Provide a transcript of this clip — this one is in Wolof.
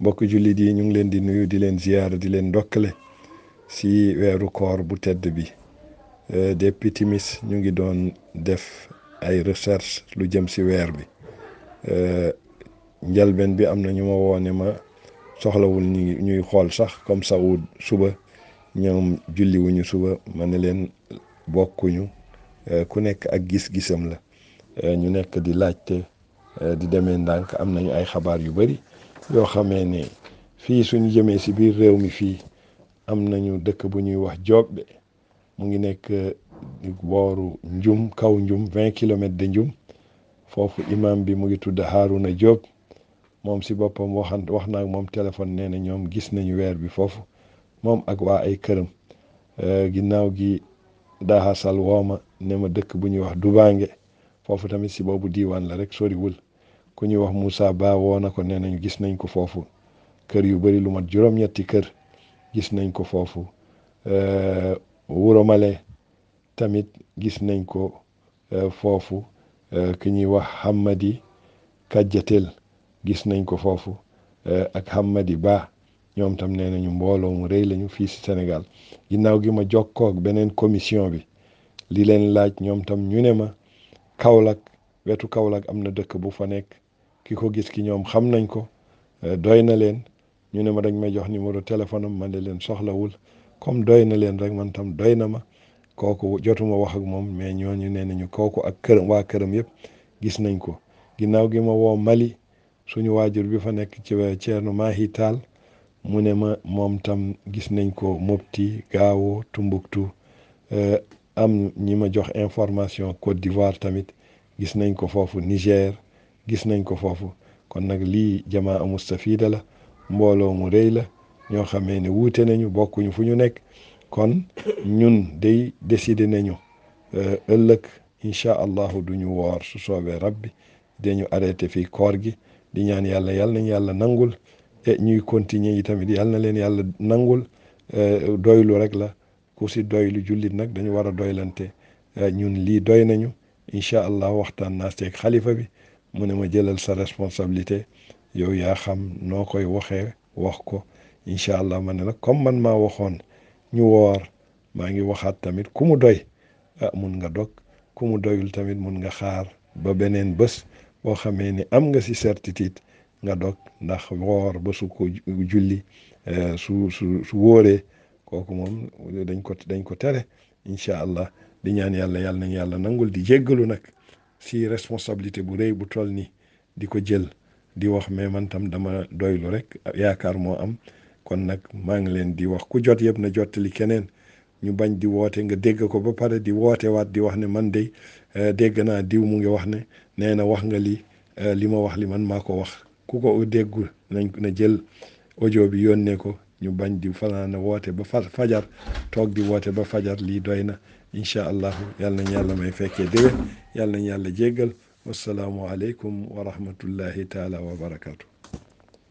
mbokk jullit yi ñu ngi leen di nuyu di leen ziyaar di leen ndokkale si weeru koor bu tedd bi euh, depuis timis ñu ngi doon def ay recherche lu jëm si weer bi euh, njalbeen bi am na ñu ma woone ma soxlawul ñu ñuy xool sax comme Saoud suba ñoom julliwuñu suba ma ne leen bokkuñu euh, ku nekk ak gis-gisam la ñu nekk di laajte eh, di demee ndànk am nañu ay xabaar yu bari yoo xamee ne fii suñu jëmee si biir réew mi fii am nañu dëkk bu ñuy wax Joobbe mu ngi nekk eh, booru Njum kaw Njum vingt kilomètres de Njum foofu imam bi mu ngi tudd Haruna Diop moom si boppam waxan wax naa moom téléphone nee na ñoom gis nañu weer bi foofu moom ak waa ay këram eh, ginnaaw gi daaxasal wooma ne ma dëkk bu ñuy wax Dubaange foofu tamit si boobu diiwaan la rek soriwul ku ñuy wax Moussa Ba woo na ko nee nañ gis nañ ko foofu kër yu bari lu mat juróom-ñetti kër gis nañ ko foofu euh, Wuromale tamit gis nañ ko euh, foofu euh, ku ñuy wax Hamadi Kajjatel gis nañ ko foofu ak Hamadi Ba ñoom tam nee nañu mbooloo mu rëy lañu fii si Sénégal ginnaaw gi ma jokkoo ak beneen commission bi li leen laaj ñoom tam ñu ne ma Kaolack wetu Kaolack am na dëkk bu fa nekk ki ko gis ki ñoom xam nañ ko eh, doy na leen ñu ne ma dañ may jox numéro téléphone am man de leen soxlawul comme doy na leen rek man tam doy na ma kooku jotuma wax ak moom mais ñooñu nee nañu kooku ak këram waa këram yëpp gis nañ ko ginnaaw gi ma woo Mali suñu waajur bi fa nekk ci Ceerno Maahi Taal mu ne ma moom tam gis nañ ko Mopti Gaawo Tumbuktu eh, am ñi ma jox information Côte d'Ivoire tamit gis nañ ko foofu Niger gis nañ ko foofu kon nag lii jamaa mustafida la mbooloo mu rëy la ñoo xamee ne wuute nañu bokkuñu fu ñu nekk kon ñun day décider nañu eh, ëllëg incha allahu duñu woor su soobee rabbi dañu arrêté fii koor gi di ñaan yàlla yàlla nañu yàlla nangul e ñuy continuer yi tamit yàlla na leen yàlla nangul e, doylu rek la ku si doylu jullit nag dañu war a doylante e, ñun lii doy nañu incha allah waxtaan naa seeg xalifa bi mu ne ma jëlal sa responsabilité yow yaa xam noo koy waxee wax ko incha allah ma ne nag comme man maa waxoon ñu woor maa ngi waxaat tamit ku mu doy ah mun nga dog ku mu doyul tamit mun nga xaar ba beneen bés boo xamee ni am nga si certitude nga dog ndax woor ba su ko julli eh, su su su wóoree kooku moom dañ ko dañ ko tere incha allah di ñaan yàlla yàlla nañ yàlla nangul di jéggalu nag si responsabilité bu rëy bu toll ni di ko jël di wax mais man tam dama doylu rek yaakaar moo am kon nag maa ngi leen di wax ku jot yëpp na jottali keneen ñu bañ di woote nga dégg ko ba pare di woote waat di wax ne man de eh, dégg naa diw mu ngi wax ne nee na wax nga li eh, li ma wax li man maa ko wax ku ko déggul nañ na jël audio bi yónnee ko ñu bañ di fanaan woote ba fajar toog di woote ba fajar lii doy na incha allahu yal nañ yàlla may fekkee déwén yal nañ yàlla jéggal wasalaamu aleykum wa rahmatullahi taala wa barakaatu.